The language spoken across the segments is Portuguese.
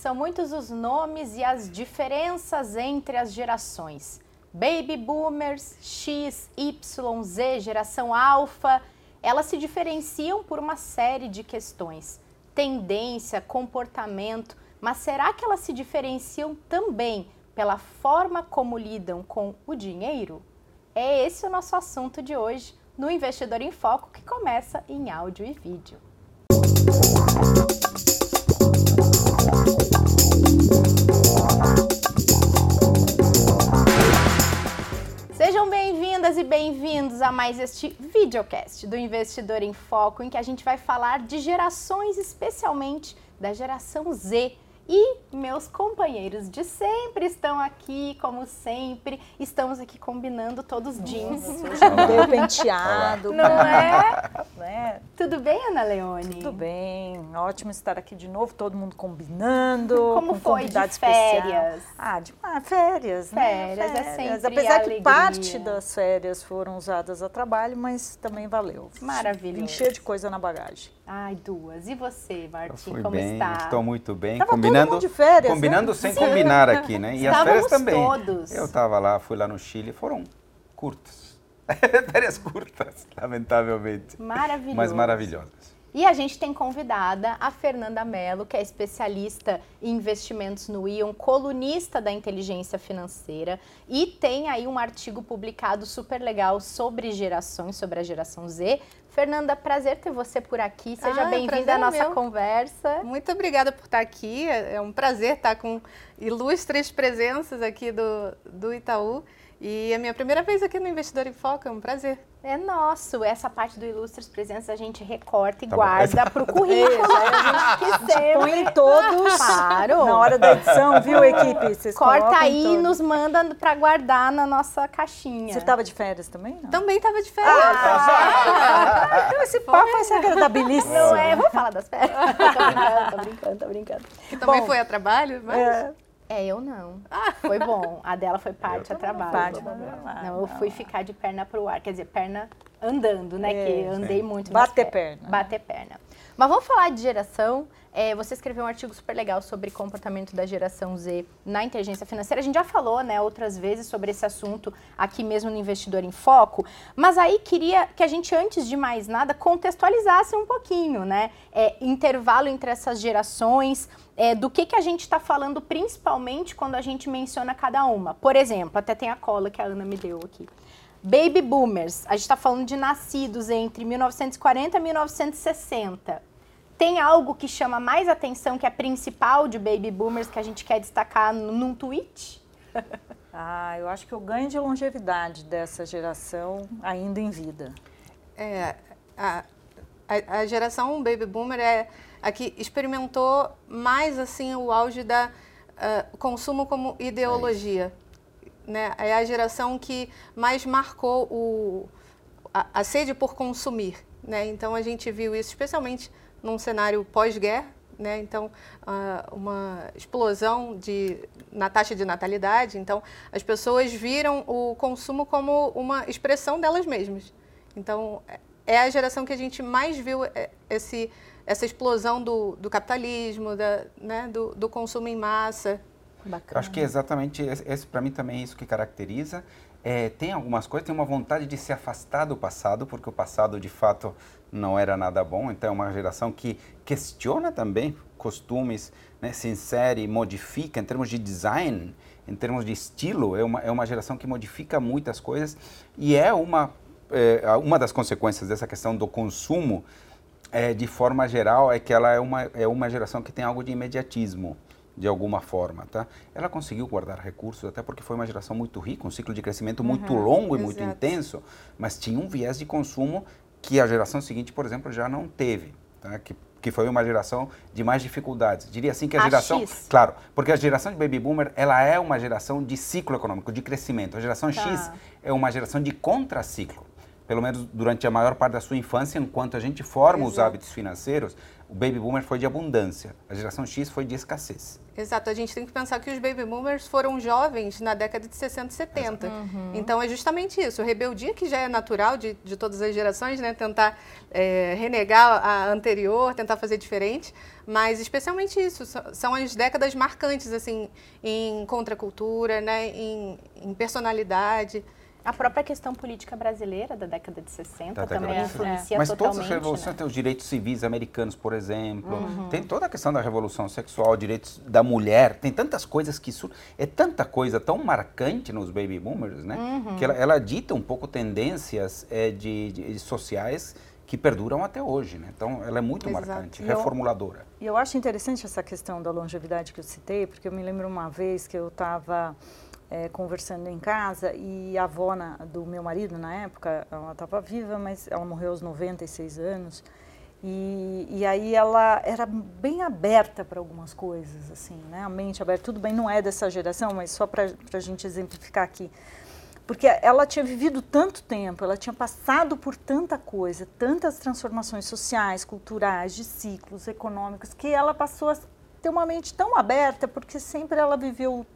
São muitos os nomes e as diferenças entre as gerações. Baby Boomers, X, Y, Z, geração Alpha, elas se diferenciam por uma série de questões. Tendência, comportamento, mas será que elas se diferenciam também pela forma como lidam com o dinheiro? É esse o nosso assunto de hoje no Investidor em Foco, que começa em áudio e vídeo. Bem-vindas e bem-vindos a mais este videocast do Investidor em Foco, em que a gente vai falar de gerações, especialmente da geração Z e meus companheiros de sempre estão aqui, como sempre. Estamos aqui combinando todos jeans. Bem penteado. Não é? é? Tudo bem, Ana Leone? Tudo bem. Ótimo estar aqui de novo, todo mundo combinando. Como com foi de férias? Especial. Ah, de ah, férias, né? Férias, é sempre Apesar alegria. que parte das férias foram usadas a trabalho, mas também valeu. Maravilhoso. Cheio de coisa na bagagem. Ai, duas. E você, Martim, como bem, está? estou muito bem. Tava combinando de férias, combinando né? sem Sim. combinar aqui, né? E as férias também. todos. Eu estava lá, fui lá no Chile, foram curtas. férias curtas, lamentavelmente. Maravilhoso. Mas maravilhosas. E a gente tem convidada a Fernanda Mello, que é especialista em investimentos no Ion, colunista da inteligência financeira e tem aí um artigo publicado super legal sobre gerações, sobre a geração Z. Fernanda, prazer ter você por aqui. Seja Ah, bem-vinda prazer à é nossa meu. conversa. Muito obrigada por estar aqui. É é um prazer estar com ilustres presenças aqui do, do Itaú. E é a minha primeira vez aqui no Investidor em Foco, é um prazer. É nosso. Essa parte do Ilustres Presenças a gente recorta e Tá guarda para o currículo. a gente que sempre... Põe todos Claro. na hora da edição, viu, equipe? Vocês Corta aí e nos manda para guardar na nossa caixinha. Você estava de férias também? Não. Também estava de férias. Ah, então esse papo vai ser agradabilíssimo. Não é? Vamos falar das férias? tô brincando, tô brincando, tô brincando. que também bom. foi a trabalho, mas É, É, eu não. Foi bom. A dela foi parte a trabalho. parte pra trabalho. Não, eu fui ficar de perna pro ar. Quer dizer, perna andando, né? É, que andei muito nas Bater perna. Bater perna. Mas vamos falar de geração. É, você escreveu um artigo super legal sobre comportamento da geração Z na inteligência financeira. A gente já falou, né, outras vezes sobre esse assunto aqui mesmo no Investidor em Foco. Mas aí queria que a gente, antes de mais nada, contextualizasse um pouquinho, né? É, intervalo entre essas gerações, é, do que, que a gente está falando principalmente quando a gente menciona cada uma. Por exemplo, até tem a cola que a Ana me deu aqui. Baby Boomers, a gente está falando de nascidos entre 1940 e 1960. Tem algo que chama mais atenção, que é principal de Baby Boomers, que a gente quer destacar num tweet? Ah, eu acho que o ganho de longevidade dessa geração ainda em vida. é, a, a, a geração Baby Boomer é a que experimentou mais assim o auge da ah, consumo como ideologia. né? É a geração que mais marcou o, a, a sede por consumir. Né? Então a gente viu isso especialmente num cenário pós-guerra. Né? Então, ah, uma explosão de, na taxa de natalidade. Então, as pessoas viram o consumo como uma expressão delas mesmas. Então, é- a geração que a gente mais viu é, esse, essa explosão do, do capitalismo, da, né? do, do consumo em massa. Bacana. Acho que é exatamente esse, esse para mim também é isso que caracteriza. É, tem algumas coisas, tem uma vontade de se afastar do passado, porque o passado de fato não era nada bom. Então é uma geração que questiona também costumes, né, se insere, modifica em termos de design, em termos de estilo. É uma, é uma geração que modifica muitas coisas e é uma, é, uma das consequências dessa questão do consumo, é, de forma geral, é que ela é uma, é uma geração que tem algo de imediatismo de alguma forma, tá? Ela conseguiu guardar recursos até porque foi uma geração muito rica, um ciclo de crescimento muito longo e muito exato. intenso, mas tinha um viés de consumo que a geração seguinte, por exemplo, já não teve, tá? Que que foi uma geração de mais dificuldades. Diria assim que a, A geração, X. claro, porque a geração de baby boomer, ela é uma geração de ciclo econômico, de crescimento. A geração Tá. X é uma geração de contraciclo. pelo menos durante a maior parte da sua infância, enquanto a gente forma Exato. os hábitos financeiros, o baby boomer foi de abundância, a geração X foi de escassez. Exato, a gente tem que pensar que os baby boomers foram jovens na década de 60 e 70. Então é justamente isso, rebeldia que já é natural de, de todas as gerações, né? Tentar é, renegar a anterior, tentar fazer diferente, mas especialmente isso, so- são as décadas marcantes, assim, em contracultura, né? Em, em personalidade. A própria questão política brasileira da década de 60 Da década também de 60. influencia Mas todas totalmente. as revoluções né? têm os direitos civis americanos, por exemplo. Tem toda a questão da revolução sexual, direitos da mulher. Tem tantas coisas que isso é tanta coisa tão marcante nos baby boomers, né? Que ela, ela dita um pouco tendências eh, de, de- sociais que perduram até hoje, né? Então ela é muito Exato. marcante, E eu- reformuladora. E eu acho interessante essa questão da longevidade que eu citei, porque eu me lembro uma vez que eu estava conversando em casa e a avó na- do meu marido, na época, ela estava viva, mas ela morreu aos 96 anos. E, e aí ela era bem aberta para algumas coisas, assim, né? A mente aberta. Tudo bem, não é dessa geração, mas só para a gente exemplificar aqui. Porque ela tinha vivido tanto tempo, ela tinha passado por tanta coisa, tantas transformações sociais, culturais, de ciclos econômicos, que ela passou a ter uma mente tão aberta, porque sempre ela viveu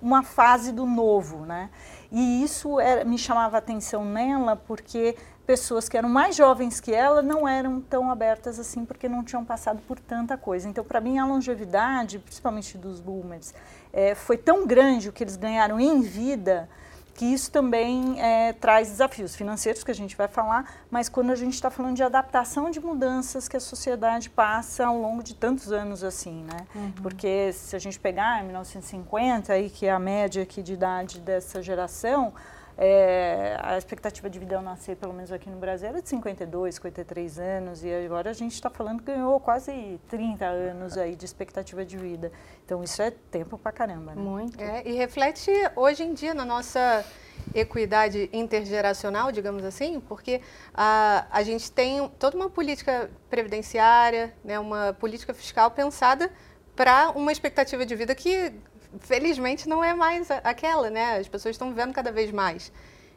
uma fase do novo, né? E isso era, me chamava atenção nela, porque pessoas que eram mais jovens que ela não eram tão abertas assim, porque não tinham passado por tanta coisa. Então, para mim, a longevidade, principalmente dos boomers, eh, foi tão grande o que eles ganharam em vida, que isso também eh, traz desafios financeiros, que a gente vai falar, mas quando a gente está falando de adaptação de mudanças que a sociedade passa ao longo de tantos anos assim, né? Porque se a gente pegar em 1950, aí, que é a média aqui de idade dessa geração, eh, a expectativa de vida ao nascer, pelo menos aqui no Brasil, era de 52, 53 anos, e agora a gente está falando que ganhou quase 30 anos aí de expectativa de vida. Então isso é tempo pra caramba, né? Muito. É, e reflete hoje em dia na nossa equidade intergeracional, digamos assim, porque a, a gente tem toda uma política previdenciária, né, uma política fiscal pensada para uma expectativa de vida que, felizmente, não é mais aquela, né? As pessoas estão vivendo cada vez mais.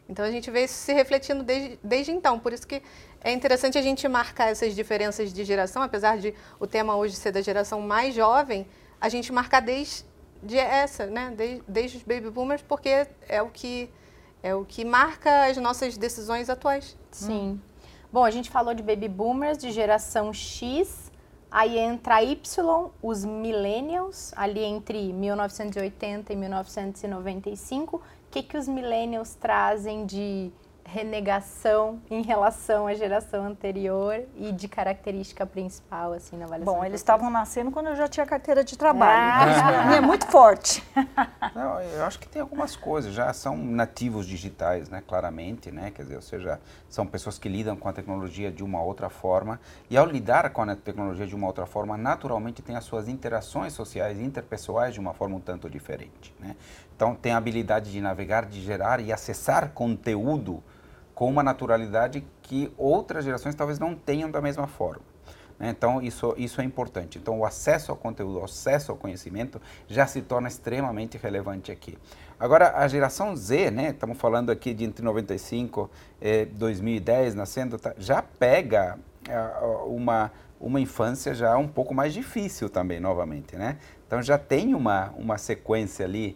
Então a gente vê isso se refletindo desde, desde então. Por isso que é interessante a gente marcar essas diferenças de geração, apesar de o tema hoje ser da geração mais jovem, a gente marcar desde essa, né? Desde, desde os baby boomers, porque é o que é o que marca as nossas decisões atuais. Sim. Bom, a gente falou de baby boomers, de geração X, aí entra Y, os millennials, ali entre 1980 e 1995. O que, que os millennials trazem de renegação em relação à geração anterior e de característica principal, assim, na avaliação? Bom, eles estavam nascendo quando eu já tinha carteira de trabalho. Ah. Então, pra mim é muito forte. Não, eu acho que tem algumas coisas, já são nativos digitais, né, claramente, né, quer dizer, ou seja, são pessoas que lidam com a tecnologia de uma outra forma, e ao lidar com a tecnologia de uma outra forma, naturalmente tem as suas interações sociais e interpessoais de uma forma um tanto diferente, né. Então, tem a habilidade de navegar, de gerar e acessar conteúdo com uma naturalidade que outras gerações talvez não tenham da mesma forma. né? Então, isso, isso é importante. Então, o acesso ao conteúdo, o acesso ao conhecimento já se torna extremamente relevante aqui. Agora, a geração Z, né, estamos falando aqui de entre 95 e 2010, nascendo, tá, já pega ah, uma, uma infância já um pouco mais difícil também, novamente. Né? Então, já tem uma, uma sequência ali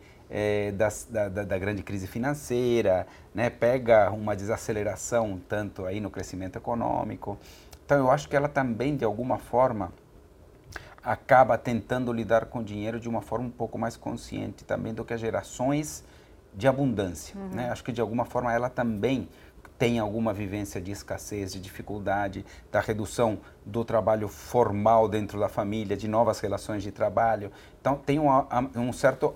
das- da, da, da grande crise financeira, né, pega uma desaceleração tanto aí no crescimento econômico. Então eu acho que ela também de alguma forma acaba tentando lidar com o dinheiro de uma forma um pouco mais consciente também do que as gerações de abundância, né? Acho que de alguma forma ela também tem alguma vivência de escassez, de dificuldade, da redução do trabalho formal dentro da família, de novas relações de trabalho. Então, tem um, um certo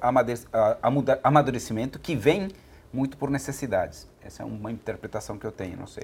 amadurecimento que vem muito por necessidades. Essa é uma interpretação que eu tenho, não sei.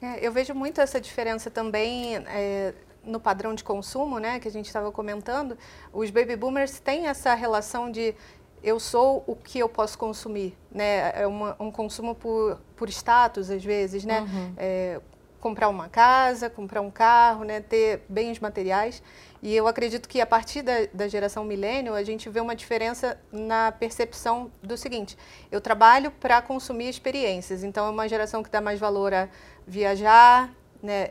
É, eu vejo muito essa diferença também é, no padrão de consumo, né, que a gente estava comentando. Os baby boomers têm essa relação de eu sou o que eu posso consumir, né? É uma- um consumo por, por status às vezes, né? É, comprar uma casa, comprar um carro, né? Ter bens materiais. E eu acredito que a partir da, da geração milênio, a gente vê uma diferença na percepção do seguinte: eu trabalho para consumir experiências, então é uma geração que dá mais valor a viajar, né?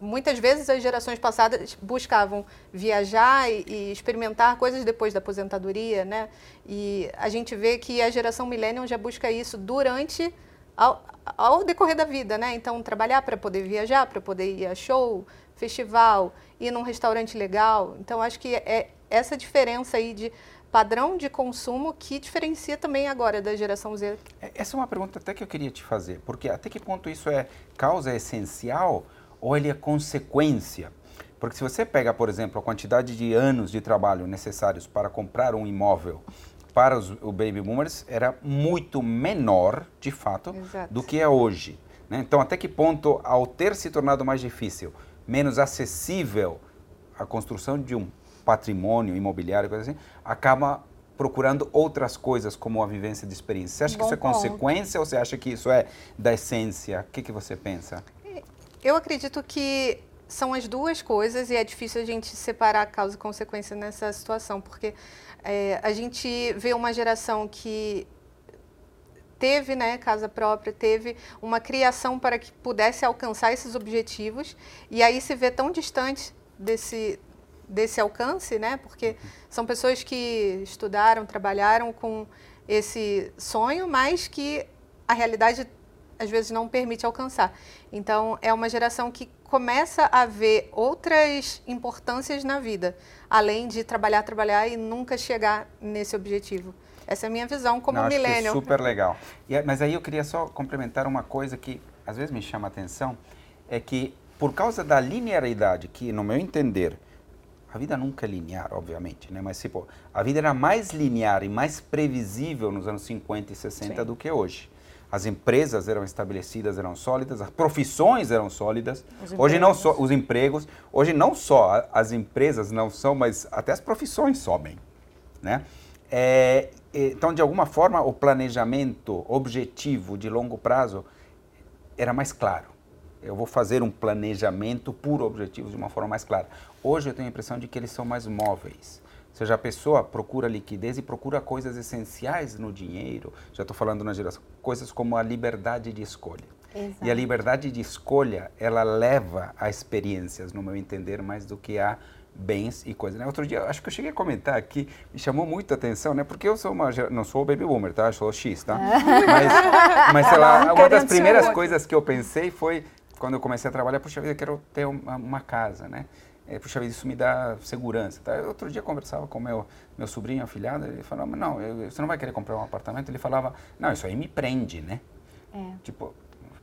Muitas vezes as gerações passadas buscavam viajar e, e, experimentar coisas depois da aposentadoria, né? E a gente vê que a geração millennial já busca isso durante ao, ao decorrer da vida, né? Então trabalhar para poder viajar, para poder ir a show, festival, ir num restaurante legal. Então, acho que é essa diferença aí de padrão de consumo que diferencia também agora da geração Z. É, essa é uma pergunta até que eu queria te fazer, porque até que ponto isso é causa essencial ou ele é consequência? Porque se você pega, por exemplo, a quantidade de anos de trabalho necessários para comprar um imóvel para os o baby boomers era muito menor, de fato, Exato. do que é hoje. Né? Então, até que ponto, ao ter se tornado mais difícil menos acessível a construção de um patrimônio imobiliário, coisa assim, acaba procurando outras coisas como a vivência de experiência. Você acha Bom que isso é ponto. consequência ou você acha que isso é da essência? O que, que você pensa? Eu acredito que são as duas coisas e é difícil a gente separar causa e consequência nessa situação, porque é, a gente vê uma geração que teve né, casa própria, teve uma criação para que pudesse alcançar esses objetivos, e aí se vê tão distante desse, desse alcance, né, porque são pessoas que estudaram, trabalharam com esse sonho, mas que a realidade às vezes não permite alcançar. Então, é uma geração que começa a ver outras importâncias na vida, além de trabalhar, trabalhar e nunca chegar nesse objetivo. Essa é a minha visão como Não, millennial. super legal. E, mas aí eu queria só complementar uma coisa que às vezes me chama a atenção, é que por causa da linearidade, que no meu entender, a vida nunca é linear, obviamente, né? mas tipo, a vida era mais linear e mais previsível nos anos 50 e 60 Sim. do que hoje. As empresas eram estabelecidas, eram sólidas, as profissões eram sólidas. Os hoje não só os empregos, hoje não só as empresas não são, mas até as profissões sobem, né? É, então, de alguma forma, o planejamento objetivo de longo prazo era mais claro. Eu vou fazer um planejamento por objetivos de uma forma mais clara. Hoje eu tenho a impressão de que eles são mais móveis. Ou seja, a pessoa procura liquidez e procura coisas essenciais no dinheiro. Já estou falando na geração. Coisas como a liberdade de escolha. Exato. E a liberdade de escolha, ela leva a experiências, no meu entender, mais do que a bens e coisas. Né? Outro dia, acho que eu cheguei a comentar aqui, me chamou muita atenção, né? Porque eu sou uma, não sou o baby boomer, tá? Eu sou X, tá? Mas, mas sei lá, uma das primeiras coisas que eu pensei foi, quando eu comecei a trabalhar, puxa vida, eu quero ter uma, uma casa, né? É, puxa vida, isso me dá segurança. Tá? Outro dia eu conversava com meu meu sobrinho afilhado, ele falava, não, eu, você não vai querer comprar um apartamento? Ele falava, não, isso aí me prende, né? É. Tipo,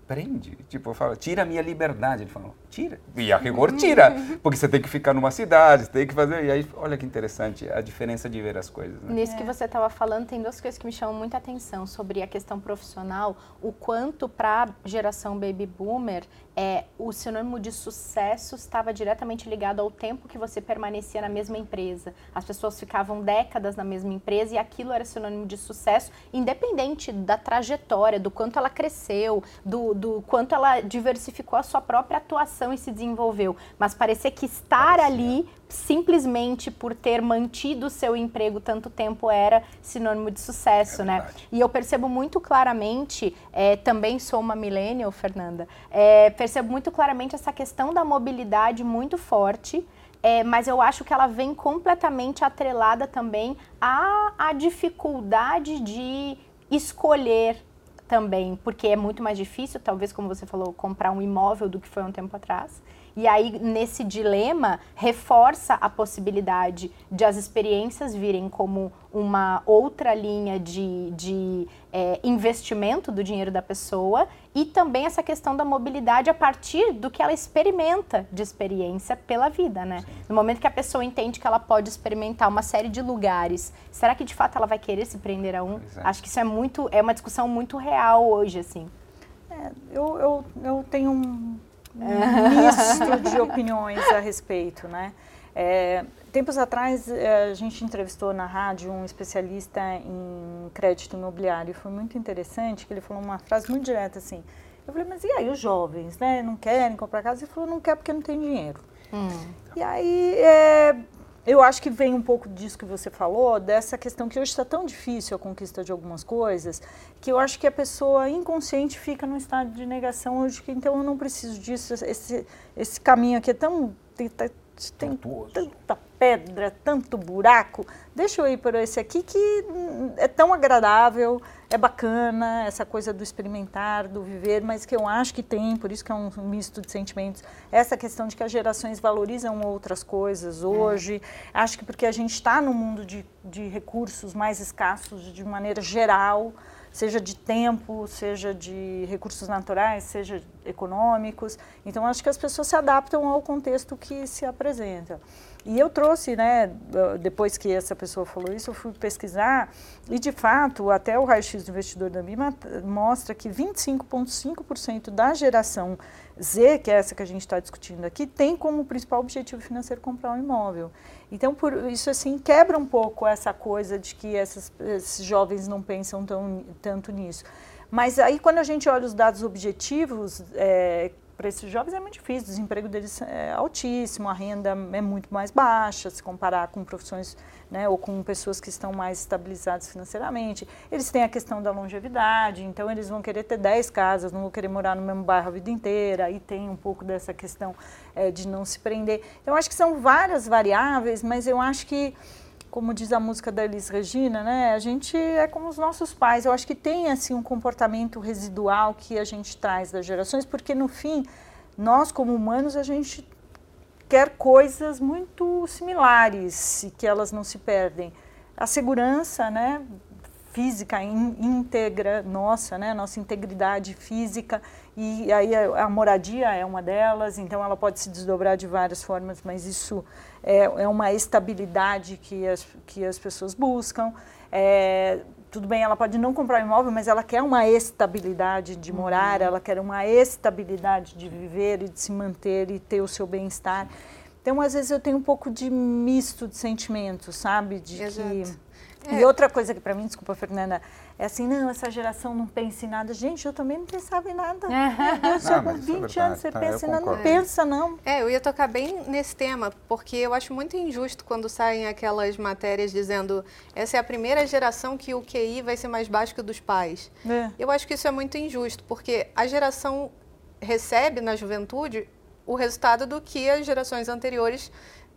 prende. Tipo, fala, tira a minha liberdade. Ele falou, tira. E a rigor tira, porque você tem que ficar numa cidade, você tem que fazer. E aí, olha que interessante a diferença de ver as coisas. Né? Nisso é. que você estava falando, tem duas coisas que me chamam muita atenção sobre a questão profissional, o quanto para a geração baby boomer é, o sinônimo de sucesso estava diretamente ligado ao tempo que você permanecia na mesma empresa. As pessoas ficavam décadas na mesma empresa e aquilo era sinônimo de sucesso, independente da trajetória, do quanto ela cresceu, do, do quanto ela diversificou a sua própria atuação e se desenvolveu. Mas parecia que estar ali simplesmente por ter mantido o seu emprego tanto tempo era sinônimo de sucesso, é né? E eu percebo muito claramente, é, também sou uma millennial, Fernanda, é, percebo muito claramente essa questão da mobilidade muito forte, é, mas eu acho que ela vem completamente atrelada também à, à dificuldade de escolher também, porque é muito mais difícil, talvez, como você falou, comprar um imóvel do que foi um tempo atrás. E aí, nesse dilema, reforça a possibilidade de as experiências virem como uma outra linha de, de é, investimento do dinheiro da pessoa e também essa questão da mobilidade a partir do que ela experimenta de experiência pela vida, né? Sim. No momento que a pessoa entende que ela pode experimentar uma série de lugares, será que de fato ela vai querer se prender a um? É. Acho que isso é muito, é uma discussão muito real hoje, assim. É, eu, eu, eu tenho um misto de opiniões a respeito, né? É, tempos atrás é, a gente entrevistou na rádio um especialista em crédito imobiliário e foi muito interessante que ele falou uma frase muito direta assim. Eu falei, mas e aí os jovens, né? Não querem comprar casa? Ele falou, não quer porque não tem dinheiro. Hum. E aí, é, eu acho que vem um pouco disso que você falou, dessa questão que hoje está tão difícil a conquista de algumas coisas, que eu acho que a pessoa inconsciente fica num estado de negação hoje, que então eu não preciso disso, esse, esse caminho aqui é tão. Tem, tem tanta pedra, tanto buraco, deixa eu ir por esse aqui que é tão agradável, é bacana, essa coisa do experimentar, do viver, mas que eu acho que tem, por isso que é um misto de sentimentos, essa questão de que as gerações valorizam outras coisas hoje, é. acho que porque a gente está no mundo de, de recursos mais escassos de maneira geral, seja de tempo, seja de recursos naturais, seja econômicos. Então, acho que as pessoas se adaptam ao contexto que se apresenta. E eu trouxe, né, depois que essa pessoa falou isso, eu fui pesquisar e, de fato, até o raio-x do investidor da BIMA mostra que 25,5% da geração Z, que é essa que a gente está discutindo aqui, tem como principal objetivo financeiro comprar um imóvel. Então, por isso, assim, quebra um pouco essa coisa de que essas, esses jovens não pensam tão, tanto nisso. Mas aí, quando a gente olha os dados objetivos, é, para esses jovens é muito difícil, o desemprego deles é altíssimo, a renda é muito mais baixa se comparar com profissões, né, ou com pessoas que estão mais estabilizadas financeiramente. Eles têm a questão da longevidade, então eles vão querer ter 10 casas, não vão querer morar no mesmo bairro a vida inteira, aí tem um pouco dessa questão é, de não se prender. Então, acho que são várias variáveis, mas eu acho que como diz a música da Elis Regina, né? A gente é como os nossos pais. Eu acho que tem assim um comportamento residual que a gente traz das gerações, porque no fim, nós como humanos, a gente quer coisas muito similares e que elas não se perdem. A segurança, né? física íntegra nossa, né, nossa integridade física e aí a, a, moradia é uma delas, então ela pode se desdobrar de várias formas, mas isso é, é uma estabilidade que as, que as pessoas buscam. É, tudo bem, ela pode não comprar um imóvel, mas ela quer uma estabilidade de morar, uhum. ela quer uma estabilidade de viver e de se manter e ter o seu bem-estar. Então, às vezes, eu tenho um pouco de misto de sentimentos, sabe? De Exato. que é. E outra coisa que para mim, desculpa, Fernanda, é assim, não, essa geração não pensa em nada. Gente, eu também não pensava em nada. Meu Deus, já com 20 é anos você tá, pensa em nada, não pensa não. É, eu ia tocar bem nesse tema, porque eu acho muito injusto quando saem aquelas matérias dizendo essa é a primeira geração que o QI vai ser mais baixo que o dos pais. É. Eu acho que isso é muito injusto, porque a geração recebe na juventude o resultado do que as gerações anteriores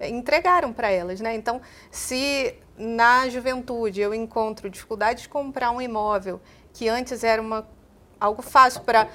entregaram para elas, né? Então, se na juventude eu encontro dificuldade de comprar um imóvel que antes era uma, algo fácil para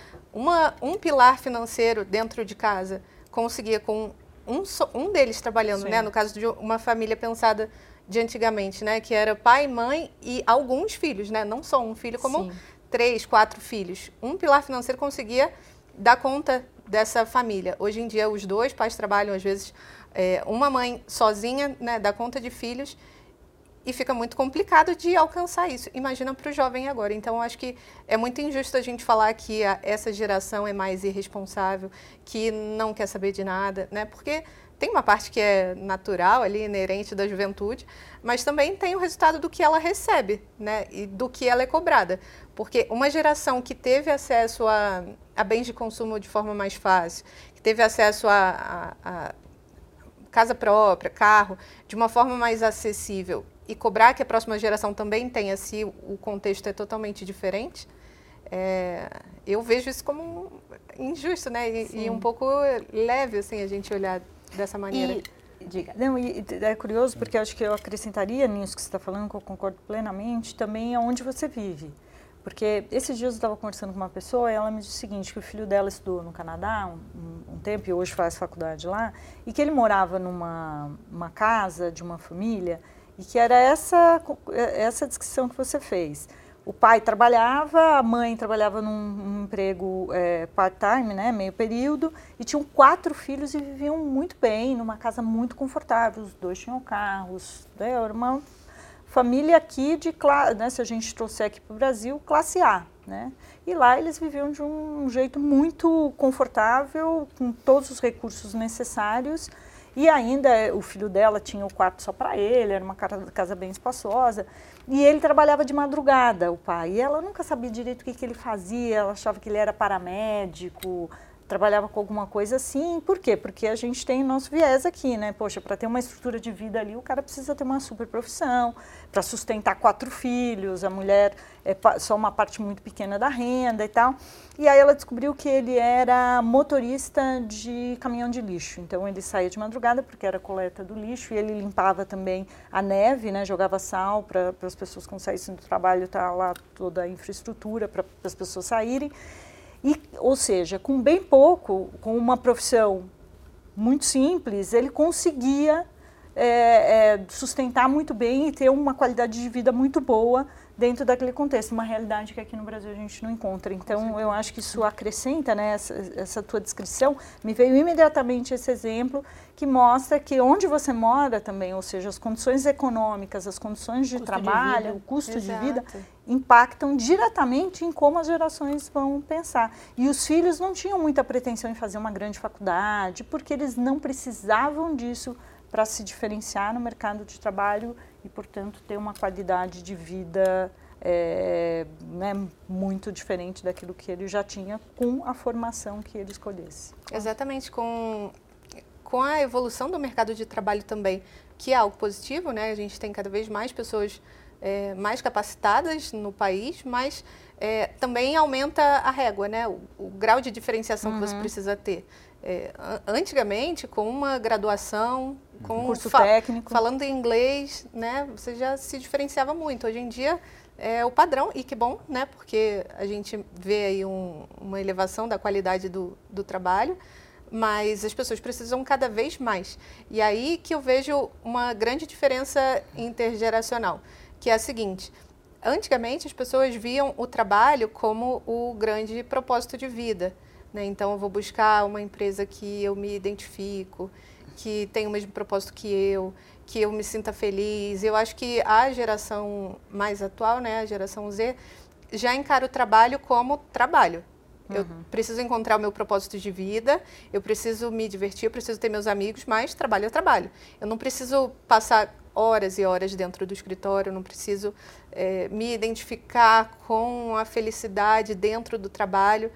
um pilar financeiro dentro de casa, conseguia com um, um deles trabalhando, né? No caso de uma família pensada de antigamente, né? Que era pai, mãe e alguns filhos, né? Não só um filho, como Sim. três, quatro filhos. Um pilar financeiro conseguia dar conta dessa família. Hoje em dia, os dois pais trabalham, às vezes, é, uma mãe sozinha, né, dá conta de filhos e fica muito complicado de alcançar isso. Imagina para o jovem agora. Então, acho que é muito injusto a gente falar que a, essa geração é mais irresponsável, que não quer saber de nada, né? Porque tem uma parte que é natural ali, inerente da juventude, mas também tem o resultado do que ela recebe, né? E do que ela é cobrada. Porque uma geração que teve acesso a, a bens de consumo de forma mais fácil, que teve acesso a, a, a casa própria, carro, de uma forma mais acessível e cobrar que a próxima geração também tenha se o contexto é totalmente diferente, é, eu vejo isso como injusto, né? E, e, um pouco leve, assim, a gente olhar dessa maneira. E, diga. Não, e é curioso porque eu acho que eu acrescentaria nisso que você está falando, que eu concordo plenamente, também aonde você vive. Porque esses dias eu estava conversando com uma pessoa e ela me disse o seguinte, que o filho dela estudou no Canadá um, um tempo e hoje faz faculdade lá, e que ele morava numa uma casa de uma família e que era essa, essa descrição que você fez. O pai trabalhava, a mãe trabalhava num, emprego é, part-time, né, meio período, e tinham quatro filhos e viviam muito bem, numa casa muito confortável. Os dois tinham carros, né, era uma família aqui de, né, se a gente trouxer aqui para o Brasil, classe A. Né? E lá eles viviam de um jeito muito confortável, com todos os recursos necessários e ainda eh, o filho dela tinha o quarto só para ele, era uma casa bem espaçosa. E ele trabalhava de madrugada, o pai. E ela nunca sabia direito o que, que ele fazia, ela achava que ele era paramédico, trabalhava com alguma coisa assim. Por quê? Porque a gente tem nosso viés aqui, né? Poxa, para ter uma estrutura de vida ali, o cara precisa ter uma super profissão, para sustentar quatro filhos, a mulher é só uma parte muito pequena da renda e tal. E aí ela descobriu que ele era motorista de caminhão de lixo. Então ele saía de madrugada porque era coleta do lixo e ele limpava também a neve, né? Jogava sal para as pessoas quando saíssem do trabalho, tá lá toda a infraestrutura para as pessoas saírem. E, ou seja, com bem pouco, com uma profissão muito simples, ele conseguia é, é, sustentar muito bem e ter uma qualidade de vida muito boa dentro daquele contexto, uma realidade que aqui no Brasil a gente não encontra. Então, eu acho que isso acrescenta, né, essa, essa tua descrição, me veio imediatamente esse exemplo que mostra que onde você mora também, ou seja, as condições econômicas, as condições de custo trabalho, de o custo Exato. de vida, impactam diretamente em como as gerações vão pensar. E os filhos não tinham muita pretensão em fazer uma grande faculdade, porque eles não precisavam disso para se diferenciar no mercado de trabalho e, portanto, ter uma qualidade de vida é, né, muito diferente daquilo que ele já tinha com a formação que ele escolhesse. Exatamente, com, com a evolução do mercado de trabalho também, que é algo positivo, né? A gente tem cada vez mais pessoas é, mais capacitadas no país, mas é, também aumenta a régua, né? O, o grau de diferenciação uhum. que você uhum. precisa ter. É, antigamente, com uma graduação, com um curso fa técnico, falando inglês, né, você já se diferenciava muito. Hoje em dia é o padrão e que bom, né, porque a gente vê aí um, uma elevação da qualidade do, do trabalho, mas as pessoas precisam cada vez mais. E aí que eu vejo uma grande diferença intergeracional, que é a seguinte. Antigamente, as pessoas viam o trabalho como o grande propósito de vida. Né? Então, eu vou buscar uma empresa que eu me identifico, que tem o mesmo propósito que eu, que eu me sinta feliz. Eu acho que a geração mais atual, né, a geração Z, já encara o trabalho como trabalho. Eu uhum. preciso encontrar o meu propósito de vida, eu preciso me divertir, eu preciso ter meus amigos, mas trabalho é trabalho. Eu não preciso passar horas e horas dentro do escritório, eu não preciso é, me identificar com a felicidade dentro do trabalho.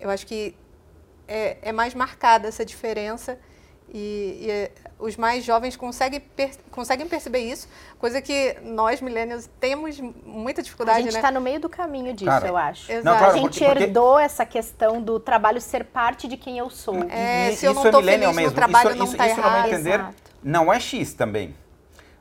Eu acho que é, é mais marcada essa diferença e, e, é, os mais jovens conseguem, per, conseguem perceber isso, coisa que nós, millennials, temos muita dificuldade, A gente está né? no meio do caminho disso, Cara, eu acho. Exato. Não, claro, a gente porque, herdou essa questão do trabalho ser parte de quem eu sou. É, se eu não estou é feliz mesmo. no trabalho, isso, não está errado. Isso não vai entender. Exato. Não é X também.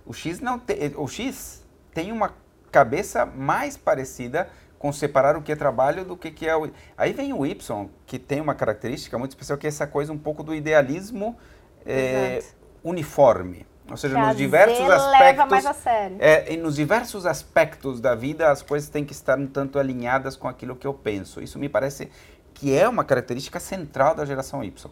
O X, não te, o X tem uma cabeça mais parecida com separar o que é trabalho do que, que é o... Aí vem o Y, que tem uma característica muito especial, que é essa coisa um pouco do idealismo é, uniforme. Ou seja, que nos diversos aspectos. É, nos diversos aspectos da vida, as coisas têm que estar um tanto alinhadas com aquilo que eu penso. Isso me parece que é uma característica central da geração Y.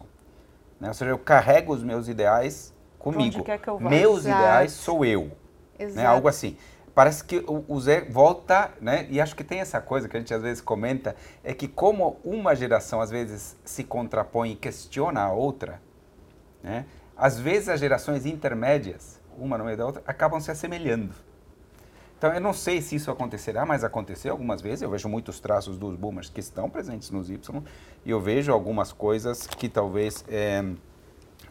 Né? Ou seja, eu carrego os meus ideais comigo. Meus Exato. ideais sou eu. Né? Algo assim parece que o, o Zé volta, né? E acho que tem essa coisa que a gente às vezes comenta, é que como uma geração às vezes se contrapõe e questiona a outra, né? Às vezes as gerações intermédias, uma no meio da outra, acabam se assemelhando. Então eu não sei se isso acontecerá, mas aconteceu algumas vezes. Eu vejo muitos traços dos boomers que estão presentes nos Y e eu vejo algumas coisas que talvez é,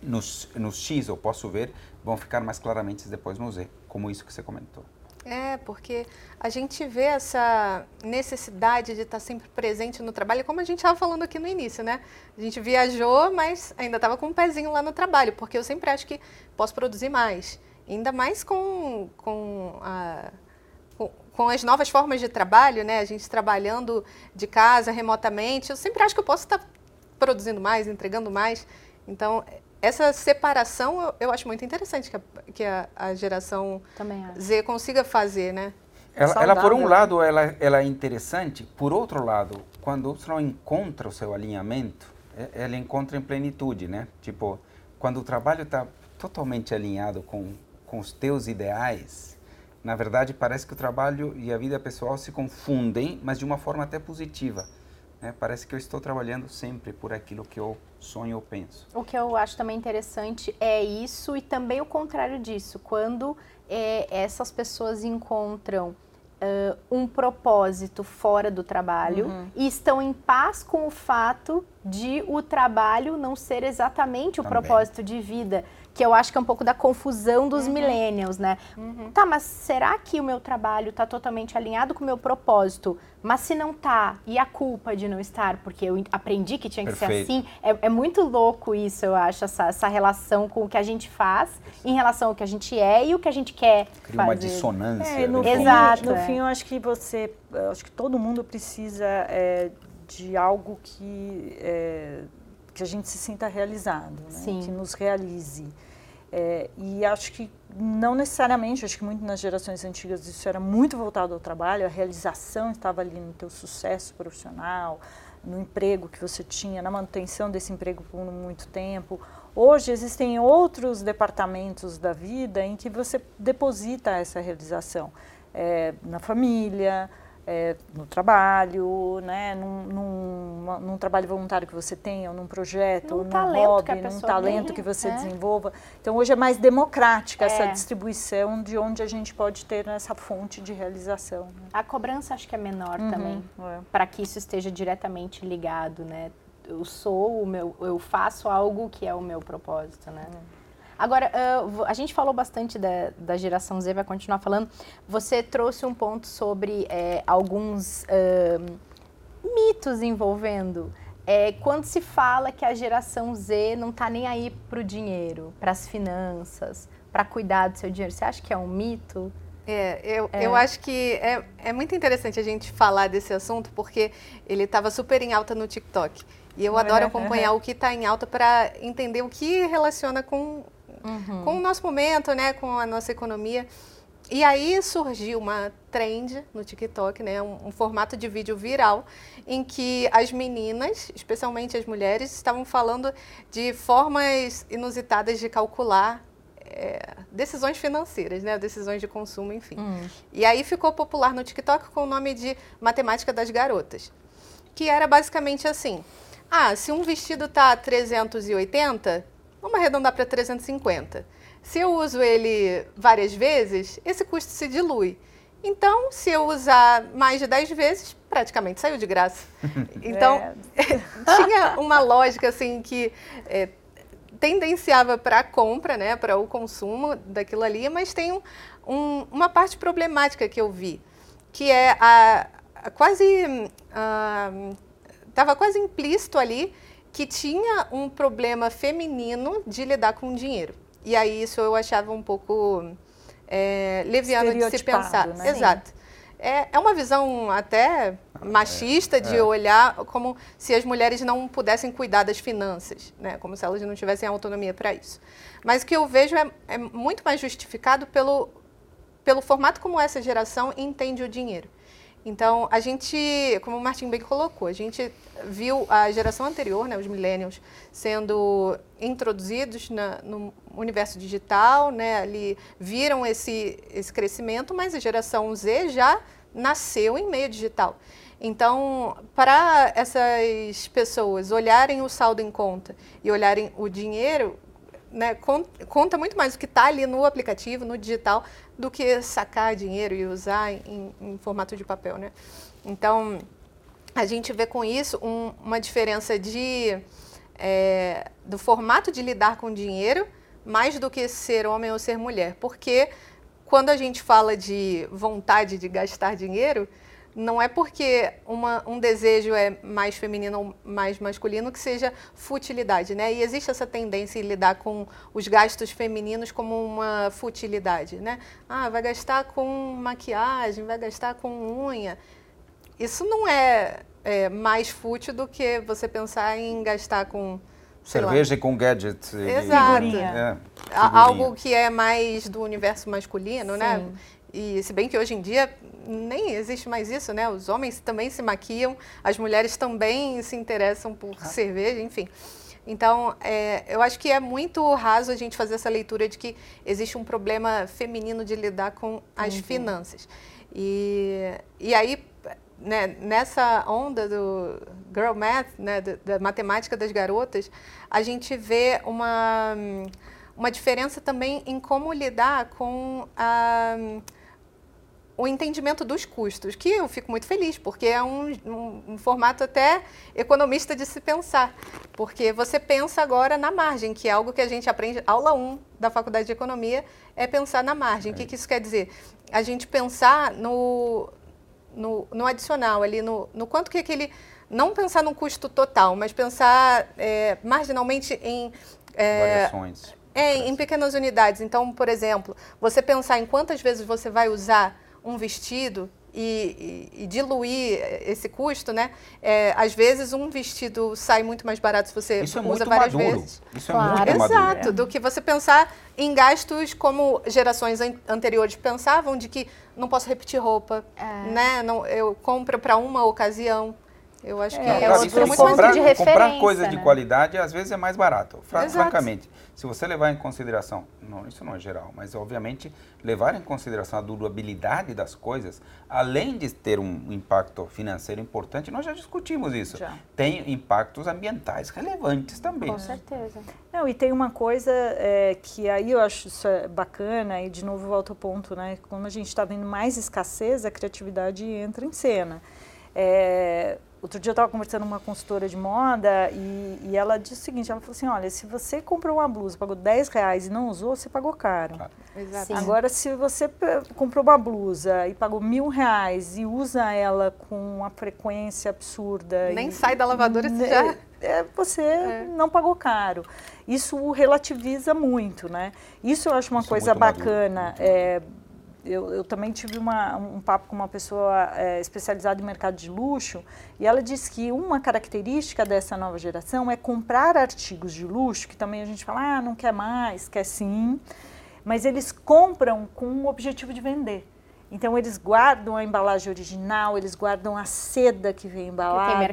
nos, nos X eu posso ver vão ficar mais claramente depois no Z, como isso que você comentou. É, porque a gente vê essa necessidade de estar sempre presente no trabalho, como a gente estava falando aqui no início, né? A gente viajou, mas ainda estava com um pezinho lá no trabalho, porque eu sempre acho que posso produzir mais. Ainda mais com, com, a, com, as novas formas de trabalho, né? A gente trabalhando de casa, remotamente, eu sempre acho que eu posso estar produzindo mais, entregando mais. Então, essa separação eu, eu, acho muito interessante que a, que a, a geração Z consiga fazer, né? Ela, ela, por um lado, ela, ela é interessante. Por outro lado, quando você não encontra o seu alinhamento, é, ela encontra em plenitude, né? Tipo, quando o trabalho está totalmente alinhado com, com os teus ideais, na verdade, parece que o trabalho e a vida pessoal se confundem, mas de uma forma até positiva. Né? Parece que eu estou trabalhando sempre por aquilo que eu sonho ou penso. O que eu acho também interessante é isso e também o contrário disso, quando é, essas pessoas encontram uh, um propósito fora do trabalho uhum. e estão em paz com o fato de o trabalho não ser exatamente o Também. propósito de vida que eu acho que é um pouco da confusão dos uhum. millennials, né? Uhum. Tá, mas será que o meu trabalho tá totalmente alinhado com o meu propósito? Mas se não tá, e a culpa de não estar? Porque eu aprendi que tinha que Perfeito. ser assim. É, é, muito louco isso, eu acho, essa, essa, relação com o que a gente faz em relação ao que a gente é e o que a gente quer Cria fazer. uma dissonância. É, no, fim, Exato, no é. fim, eu acho que você, acho que todo mundo precisa é, de algo que é, que a gente se sinta realizado, né? que nos realize. É, e acho que não necessariamente, acho que muito nas gerações antigas isso era muito voltado ao trabalho, a realização estava ali no teu sucesso profissional, no emprego que você tinha, na manutenção desse emprego por muito tempo. Hoje existem outros departamentos da vida em que você deposita essa realização é, na família, é, no trabalho, né, num, num, num, trabalho voluntário que você tenha, ou num projeto, num, num hobby, num talento tem, que você é. desenvolva. Então hoje é mais democrática é. essa distribuição de onde a gente pode ter essa fonte de realização. Né? A cobrança acho que é menor uhum, também, é. para que isso esteja diretamente ligado, né? Eu sou o meu, eu faço algo que é o meu propósito, né? Uhum. Agora, uh, a gente falou bastante da, da, geração Z, vai continuar falando. Você trouxe um ponto sobre é, alguns uh, mitos envolvendo. É, quando se fala que a geração Z não está nem aí para o dinheiro, para as finanças, para cuidar do seu dinheiro, você acha que é um mito? É, eu, é. eu acho que é, é muito interessante a gente falar desse assunto, porque ele estava super em alta no TikTok. E eu adoro acompanhar o que está em alta para entender o que relaciona com uhum. com o nosso momento, né, com a nossa economia. E aí surgiu uma trend no TikTok, né, um, um, formato de vídeo viral, em que as meninas, especialmente as mulheres, estavam falando de formas inusitadas de calcular é, decisões financeiras, né, decisões de consumo, enfim. Hum. E aí ficou popular no TikTok com o nome de matemática das garotas, que era basicamente assim: ah, se um vestido tá 380, Vamos arredondar para 350. Se eu uso ele várias vezes, esse custo se dilui. Então, se eu usar mais de 10 vezes, praticamente saiu de graça. Então, é. tinha uma lógica assim que é, tendenciava para a compra, né, para o consumo daquilo ali, mas tem um, um, uma parte problemática que eu vi, que é a, a quase estava uh, quase implícito ali que tinha um problema feminino de lidar com dinheiro. E aí isso eu achava um pouco é, leviano de se pensar. Né? Exato. É, é uma visão até machista de é, é. olhar como se as mulheres não pudessem cuidar das finanças, né? como se elas não tivessem autonomia para isso. Mas o que eu vejo é, é muito mais justificado pelo, pelo formato como essa geração entende o dinheiro. Então, a gente, como o Martin bem colocou, a gente viu a geração anterior, né, os millennials, sendo introduzidos na, no universo digital, né, ali viram esse, esse crescimento, mas a geração Z já nasceu em meio digital. Então, para essas pessoas olharem o saldo em conta e olharem o dinheiro, né, conta muito mais o que está ali no aplicativo, no digital, do que sacar dinheiro e usar em, em formato de papel, né? Então, a gente vê com isso um, uma diferença de, é, do formato de lidar com dinheiro mais do que ser homem ou ser mulher. Porque quando a gente fala de vontade de gastar dinheiro, não é porque uma, um desejo é mais feminino ou mais masculino que seja futilidade, né? E existe essa tendência em lidar com os gastos femininos como uma futilidade, né? Ah, vai gastar com maquiagem, vai gastar com unha. Isso não é, é mais fútil do que você pensar em gastar com cerveja e com gadgets. Exato. E, é, Algo que é mais do universo masculino, né? Sim. né? E se bem que hoje em dia nem existe mais isso, né? Os homens também se maquiam, as mulheres também se interessam por ah. cerveja, enfim. Então, é, eu acho que é muito raso a gente fazer essa leitura de que existe um problema feminino de lidar com as uhum. finanças. E, e aí, né, nessa onda do girl math, né, da, da matemática das garotas, a gente vê uma, uma diferença também em como lidar com a o entendimento dos custos, que eu fico muito feliz, porque é um, um, um, formato até economista de se pensar. Porque você pensa agora na margem, que é algo que a gente aprende, aula 1 da Faculdade de Economia, é pensar na margem. O que, que isso quer dizer? A gente pensar no, no, no adicional, ali, no, no quanto que aquele. Não pensar no custo total, mas pensar é, marginalmente em. É, Variações. É, em pequenas unidades. Então, por exemplo, você pensar em quantas vezes você vai usar um vestido e, e, e, diluir esse custo, né? É, às vezes um vestido sai muito mais barato se você Isso é usa várias maduro. vezes. Isso é claro. muito Exato, maduro. do que você pensar em gastos como gerações anteriores pensavam, de que não posso repetir roupa, é. né? Não, eu compro para uma ocasião. Eu acho que é, é, outro, muito comprar, de comprar coisa né? de qualidade às vezes é mais barato, francamente. Se você levar em consideração, não, isso não é geral, mas obviamente levar em consideração a durabilidade das coisas, além de ter um impacto financeiro importante, nós já discutimos isso. Já. Tem impactos ambientais relevantes também. Com certeza. Não, e tem uma coisa é, que aí eu acho isso é bacana, e de novo volto ao ponto, né? Como a gente está vendo mais escassez, a criatividade entra em cena. É, Outro dia eu estava conversando com uma consultora de moda e, e, ela disse o seguinte, ela falou assim, olha, se você comprou uma blusa, pagou 10 reais e não usou, você pagou caro. Exato. Agora, se você comprou uma blusa e pagou mil reais e usa ela com uma frequência absurda... Nem e, sai da lavadora, você já... É, você é. não pagou caro. Isso relativiza muito, né? Isso eu acho uma Isso é coisa é bacana. Maduro, é, eu, eu, também tive uma, um papo com uma pessoa é, especializada em mercado de luxo e ela disse que uma característica dessa nova geração é comprar artigos de luxo, que também a gente fala, ah, não quer mais, quer sim, mas eles compram com o objetivo de vender. Então eles guardam a embalagem original, eles guardam a seda que vem embalada.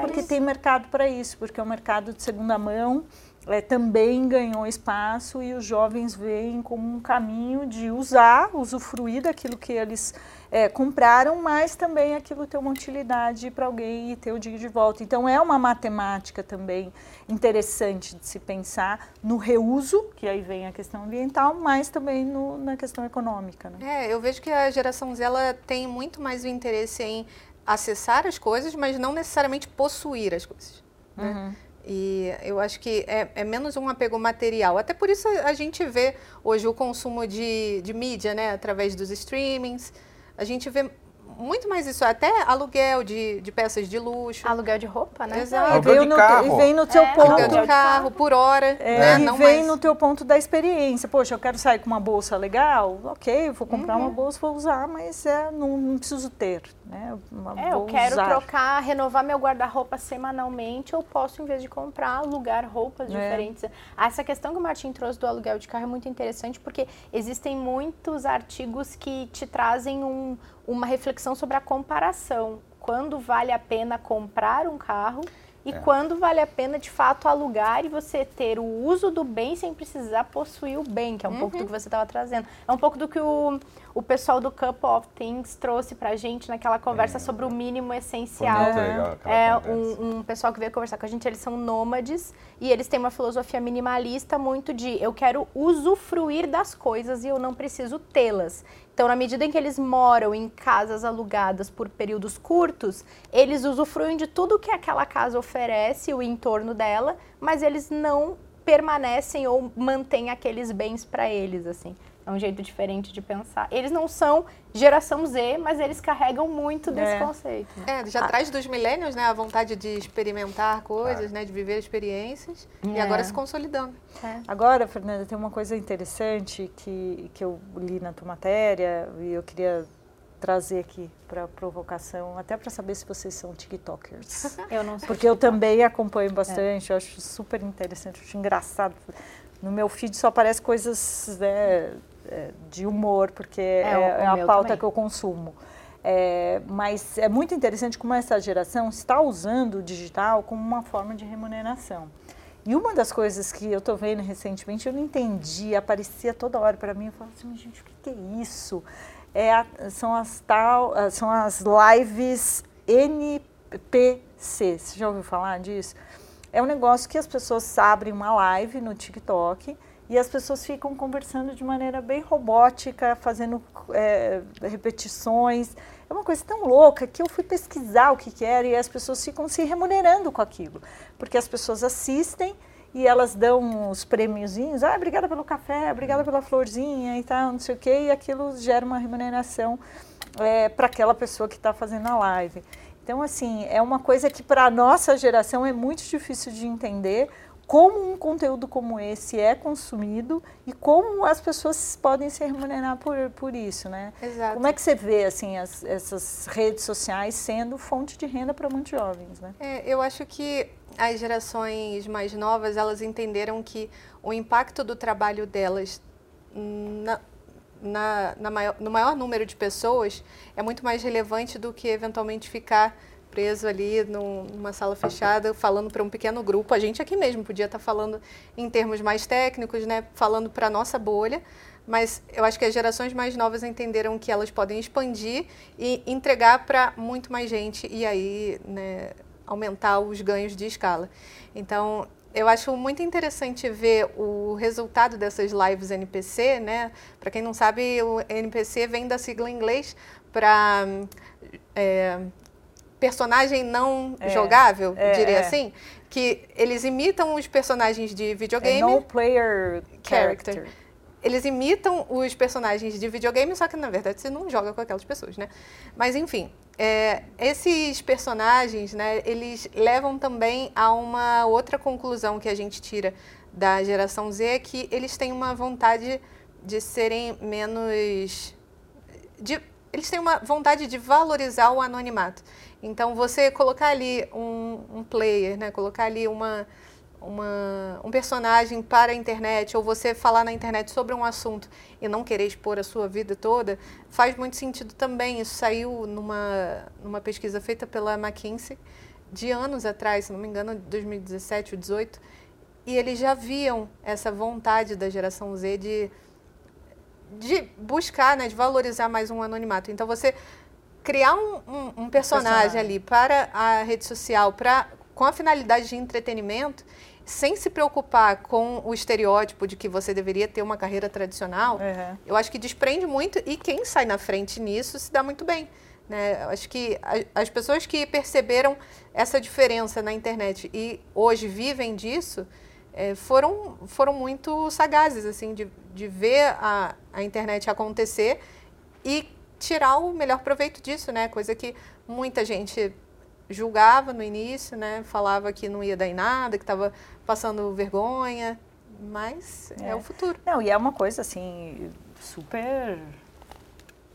Porque tem mercado para isso. porque é o mercado de segunda mão é, também ganhou espaço e os jovens veem como um caminho de usar, usufruir daquilo que eles é, compraram, mas também aquilo ter uma utilidade para alguém e ter o dia de volta. Então é uma matemática também interessante de se pensar no reuso, que aí vem a questão ambiental, mas também no, na questão econômica. Né? É, eu vejo que a geração Z ela tem muito mais o interesse em acessar as coisas, mas não necessariamente possuir as coisas. Né? Uhum. E eu acho que é, é, menos um apego material. Até por isso a gente vê hoje o consumo de, de mídia, né? Através dos streamings. A gente vê muito mais isso, até aluguel de, de peças de luxo. Aluguel de roupa, né? Exato. Aluguel de carro. E vem no teu é, ponto. Aluguel de carro, por hora. É, né? E não vem mais... no teu ponto da experiência. Poxa, eu quero sair com uma bolsa legal, ok, vou comprar uhum. uma bolsa, vou usar, mas é, não, não preciso ter. Né? Uma, é, eu quero usar. trocar, renovar meu guarda-roupa semanalmente, eu posso, em vez de comprar, alugar roupas é. diferentes. Essa questão que o Martin trouxe do aluguel de carro é muito interessante, porque existem muitos artigos que te trazem um, uma reflexão sobre a comparação. Quando vale a pena comprar um carro e é. quando vale a pena de fato alugar e você ter o uso do bem sem precisar possuir o bem, que é um uhum. pouco do que você estava trazendo. É um pouco do que o, o pessoal do Cup of Things trouxe pra gente naquela conversa é. sobre o mínimo essencial. Legal é um, um, pessoal que veio conversar com a gente, eles são nômades e eles têm uma filosofia minimalista muito de eu quero usufruir das coisas e eu não preciso tê-las. Então, na medida em que eles moram em casas alugadas por períodos curtos, eles usufruem de tudo que aquela casa oferece, o entorno dela, mas eles não permanecem ou mantêm aqueles bens para eles, assim. É um jeito diferente de pensar. Eles não são geração Z, mas eles carregam muito desse é. conceito. É, já ah. traz dos milênios, né, a vontade de experimentar coisas, ah. né, de viver experiências, é. e agora se consolidando. É. Agora, Fernanda, tem uma coisa interessante que, que eu li na tua matéria e eu queria trazer aqui para provocação, até para saber se vocês são TikTokers. eu não sou. Porque eu também acompanho bastante, eu acho super interessante, acho engraçado. No meu feed só aparece coisas né, é, de humor, porque é, é, é a pauta também. que eu consumo. É, mas é muito interessante como essa geração está usando o digital como uma forma de remuneração. E uma das coisas que eu estou vendo recentemente, eu não entendi, aparecia toda hora para mim, eu falava assim, gente, o que, que é isso? É a, são, as tal, ah, são as lives NPC, você já ouviu falar disso? É um negócio que as pessoas abrem uma live no TikTok e as pessoas ficam conversando de maneira bem robótica, fazendo é, repetições. É uma coisa tão louca que eu fui pesquisar o que, que era e as pessoas ficam se remunerando com aquilo. Porque as pessoas assistem e elas dão os prêmiozinhos, ah, obrigada pelo café, obrigada pela florzinha e tal, não sei o quê, e aquilo gera uma remuneração é, para aquela pessoa que está fazendo a live. Então, assim, é uma coisa que para a nossa geração é muito difícil de entender como um conteúdo como esse é consumido e como as pessoas podem se remunerar por, por isso, né? Exato. Como é que você vê, assim, as, essas redes sociais sendo fonte de renda para muitos jovens, né? É, eu acho que as gerações mais novas, elas entenderam que o impacto do trabalho delas na, na, na maior, no maior número de pessoas é muito mais relevante do que eventualmente ficar preso ali numa sala fechada, falando para um pequeno grupo. A gente aqui mesmo podia estar tá falando em termos mais técnicos, né, falando para nossa bolha, mas eu acho que as gerações mais novas entenderam que elas podem expandir e entregar para muito mais gente e aí né, aumentar os ganhos de escala. Então, eu acho muito interessante ver o resultado dessas lives NPC, né? Para quem não sabe, o NPC vem da sigla em inglês para é, personagem não é, jogável, é, diria é. assim, que eles imitam os personagens de videogame. É no player character. character. Eles imitam os personagens de videogame, só que na verdade você não joga com aquelas pessoas, né? Mas enfim, é, esses personagens, né, eles levam também a uma outra conclusão que a gente tira da geração Z, que eles têm uma vontade de serem menos. De, eles têm uma vontade de valorizar o anonimato. Então, você colocar ali um, um player, né? colocar ali uma, uma, um personagem para a internet, ou você falar na internet sobre um assunto e não querer expor a sua vida toda, faz muito sentido também. Isso saiu numa, numa pesquisa feita pela McKinsey de anos atrás, se não me engano, 2017 ou 2018, e eles já viam essa vontade da geração Z de, de buscar, né, de valorizar mais um anonimato. Então, você criar um, um, um personagem, personagem ali para a rede social, pra, com a finalidade de entretenimento, sem se preocupar com o estereótipo de que você deveria ter uma carreira tradicional, uhum. eu acho que desprende muito e quem sai na frente nisso se dá muito bem. Né? Acho que as pessoas que perceberam essa diferença na internet e hoje vivem disso é, foram, foram muito sagazes assim de, de ver a, a internet acontecer e tirar o melhor proveito disso, né? Coisa que muita gente julgava no início, né? Falava que não ia dar em nada, que estava passando vergonha, mas é. é. o futuro. Não, e é uma coisa assim super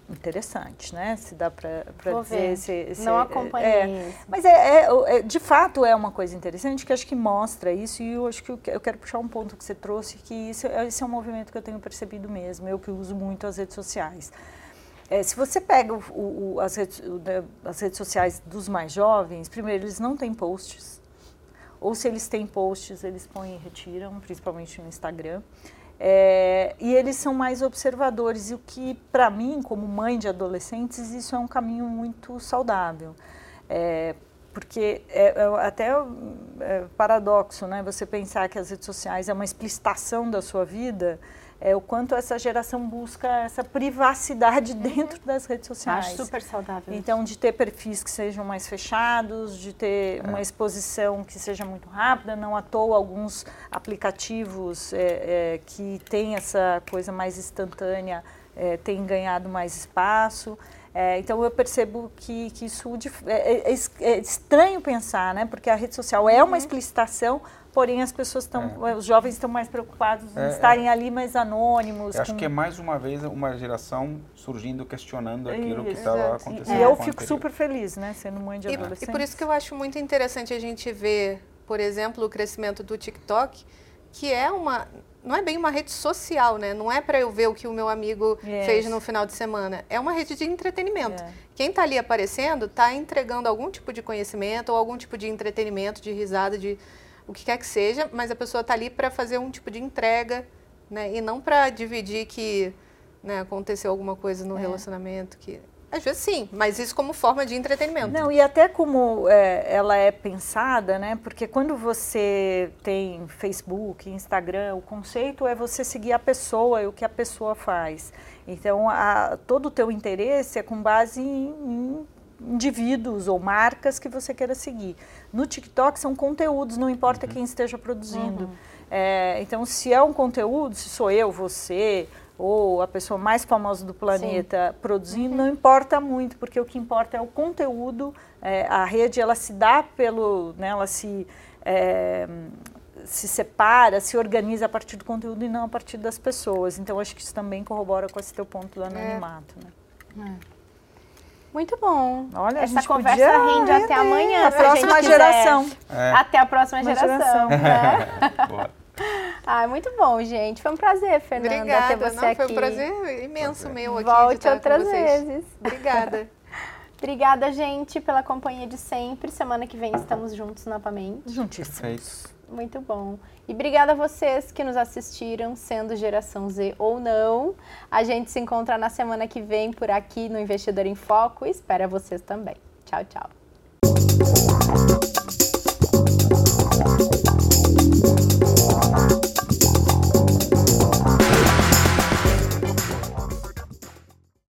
interessante, né? Se dá para dizer. Esse, não acompanhei é, Mas é, é, é, de fato é uma coisa interessante que acho que mostra isso e eu acho que eu quero puxar um ponto que você trouxe que isso, esse é um movimento que eu tenho percebido mesmo. Eu que uso muito as redes sociais. É, se você pega o, o, as, redes, o, as redes sociais dos mais jovens, primeiro, eles não têm posts. Ou se eles têm posts, eles põem e retiram, principalmente no Instagram. É, e eles são mais observadores, e o que, para mim, como mãe de adolescentes, isso é um caminho muito saudável. É, porque é, é até é paradoxo, né? Você pensar que as redes sociais é uma explicitação da sua vida, é, o quanto essa geração busca essa privacidade uhum. dentro das redes sociais. Acho super saudável. Então, de ter perfis que sejam mais fechados, de ter é. uma exposição que seja muito rápida, não à toa alguns aplicativos é, é que têm essa coisa mais instantânea é, têm ganhado mais espaço. É, então eu percebo que, que isso é, é, é, estranho pensar, né? Porque a rede social é uma uhum. explicitação, porém as pessoas estão, é. os jovens estão mais preocupados em é, estarem é. ali mais anônimos. Eu acho que é mais uma vez uma geração surgindo, questionando aquilo isso. que estava acontecendo. E eu fico super feliz, né, sendo mãe de e, adolescente. E por isso que eu acho muito interessante a gente ver, por exemplo, o crescimento do TikTok, que é uma não é bem uma rede social, né? Não é para eu ver o que o meu amigo yes. fez no final de semana. É uma rede de entretenimento. Yeah. Quem está ali aparecendo está entregando algum tipo de conhecimento ou algum tipo de entretenimento, de risada, de o que quer que seja, mas a pessoa está ali para fazer um tipo de entrega, né? E não para dividir que né, aconteceu alguma coisa no é. relacionamento que Às vezes sim, mas isso como forma de entretenimento. Não, e até como é, ela é pensada, né? Porque quando você tem Facebook, Instagram, o conceito é você seguir a pessoa e o que a pessoa faz. Então, a, todo o teu interesse é com base em, em indivíduos ou marcas que você queira seguir. No TikTok são conteúdos, não importa uhum. quem esteja produzindo. Uhum. É, então, se é um conteúdo, se sou eu, você, ou a pessoa mais famosa do planeta Sim. produzindo, uhum. não importa muito, porque o que importa é o conteúdo. É, a rede ela se dá pelo, né, ela se é, se separa, se organiza a partir do conteúdo e não a partir das pessoas. Então acho que isso também corrobora com esse teu ponto do é. anonimato, né? É. Muito bom. Olha, Essa conversa rende até amanhã. A próxima geração. É. Até a próxima geração. geração. Né? Ah, muito bom, gente. Foi um prazer, Fernanda, Obrigada. ter você Não, aqui. Foi um prazer imenso meu aqui. Volte outras vezes. Obrigada. Obrigada, gente, pela companhia de sempre. Semana que vem estamos juntos novamente. Juntíssimos. Muito bom. E obrigada a vocês que nos assistiram, sendo geração Z ou não. A gente se encontra na semana que vem por aqui no Investidor em Foco e espera vocês também. Tchau, tchau.